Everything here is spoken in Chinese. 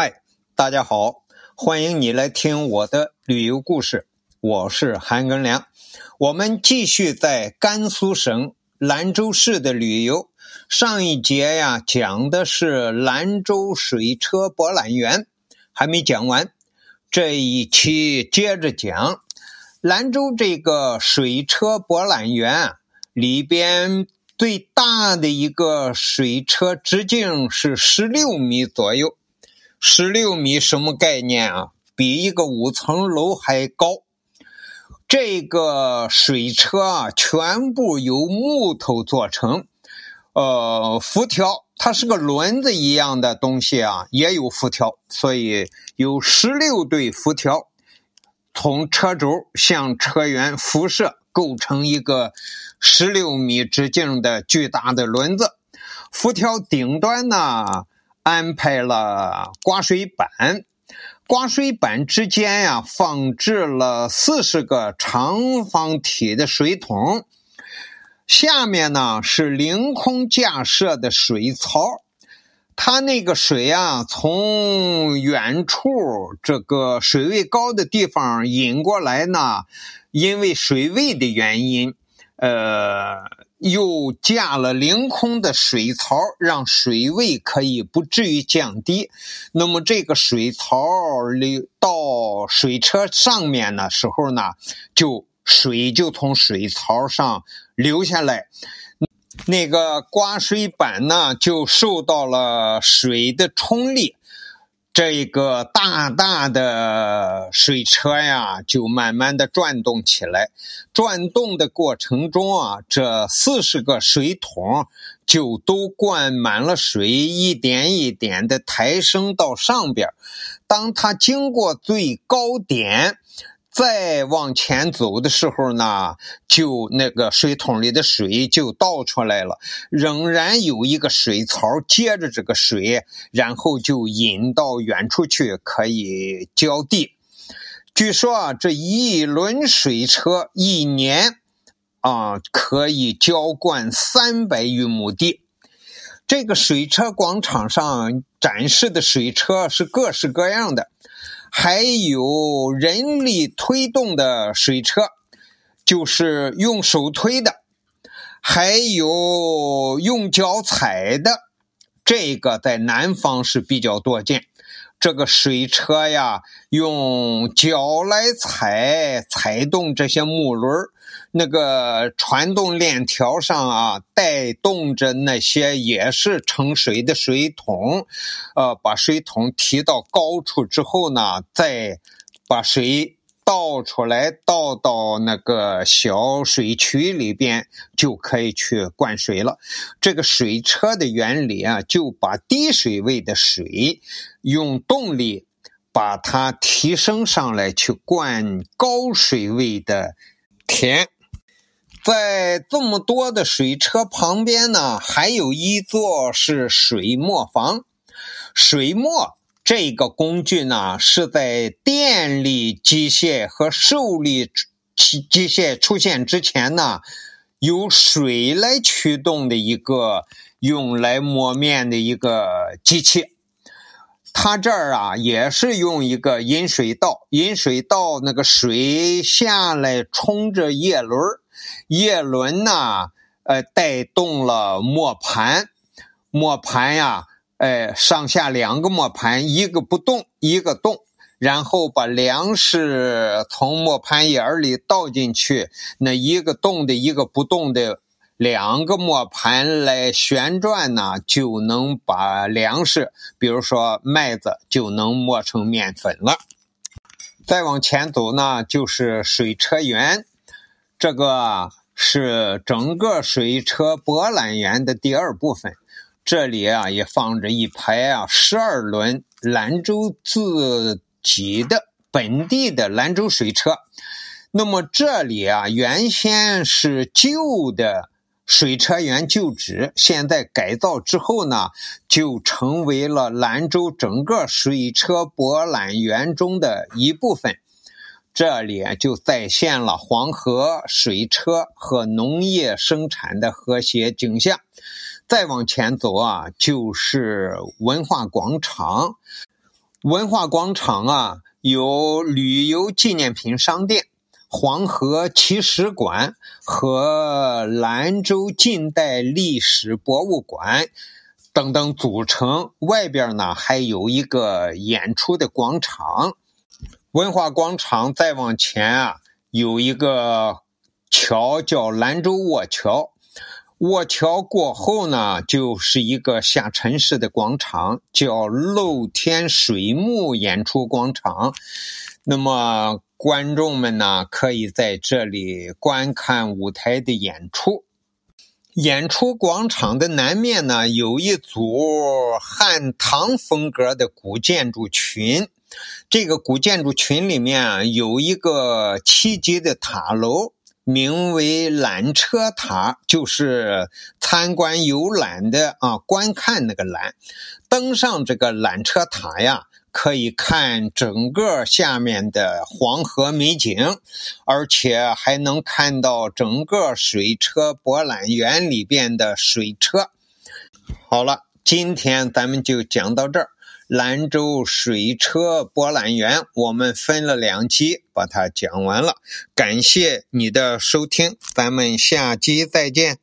嗨，大家好，欢迎你来听我的旅游故事，我是韩庚良。我们继续在甘肃省兰州市的旅游。上一节呀，讲的是兰州水车博览园，还没讲完。这一期接着讲兰州这个水车博览园里边最大的一个水车，直径是十六米左右。十六米什么概念啊？比一个五层楼还高。这个水车啊，全部由木头做成，呃，辐条它是个轮子一样的东西啊，也有辐条，所以有十六对辐条从车轴向车辕辐射，构成一个十六米直径的巨大的轮子。辐条顶端呢？安排了刮水板，刮水板之间呀放置了四十个长方体的水桶，下面呢是凌空架设的水槽。它那个水啊，从远处这个水位高的地方引过来呢，因为水位的原因，呃。又架了凌空的水槽，让水位可以不至于降低。那么这个水槽流到水车上面的时候呢，就水就从水槽上流下来，那个刮水板呢就受到了水的冲力。这一个大大的水车呀，就慢慢的转动起来。转动的过程中啊，这四十个水桶就都灌满了水，一点一点的抬升到上边。当它经过最高点。再往前走的时候呢，就那个水桶里的水就倒出来了，仍然有一个水槽接着这个水，然后就引到远处去，可以浇地。据说啊，这一轮水车一年啊可以浇灌三百余亩地。这个水车广场上展示的水车是各式各样的。还有人力推动的水车，就是用手推的；还有用脚踩的，这个在南方是比较多见。这个水车呀，用脚来踩，踩动这些木轮那个传动链条上啊，带动着那些也是盛水的水桶，呃，把水桶提到高处之后呢，再把水倒出来，倒到那个小水渠里边，就可以去灌水了。这个水车的原理啊，就把低水位的水。用动力把它提升上来，去灌高水位的田。在这么多的水车旁边呢，还有一座是水磨房。水磨这个工具呢，是在电力机械和受力机机械出现之前呢，由水来驱动的一个用来磨面的一个机器。它这儿啊，也是用一个引水道，引水道那个水下来冲着叶轮，叶轮呢，呃，带动了磨盘，磨盘呀，哎，上下两个磨盘，一个不动，一个动，然后把粮食从磨盘眼里倒进去，那一个动的，一个不动的。两个磨盘来旋转呢，就能把粮食，比如说麦子，就能磨成面粉了。再往前走呢，就是水车园，这个是整个水车博览园的第二部分。这里啊，也放着一排啊十二轮兰州自己的本地的兰州水车。那么这里啊，原先是旧的。水车园旧址，现在改造之后呢，就成为了兰州整个水车博览园中的一部分。这里就再现了黄河水车和农业生产的和谐景象。再往前走啊，就是文化广场。文化广场啊，有旅游纪念品商店、黄河奇石馆和兰州近代历史博物馆等等组成。外边呢还有一个演出的广场。文化广场再往前啊，有一个桥叫兰州卧桥。卧桥过后呢，就是一个下沉式的广场，叫露天水幕演出广场。那么观众们呢，可以在这里观看舞台的演出。演出广场的南面呢，有一组汉唐风格的古建筑群。这个古建筑群里面啊，有一个七级的塔楼。名为缆车塔，就是参观游览的啊，观看那个缆。登上这个缆车塔呀，可以看整个下面的黄河美景，而且还能看到整个水车博览园里边的水车。好了，今天咱们就讲到这儿。兰州水车博览园，我们分了两期把它讲完了。感谢你的收听，咱们下期再见。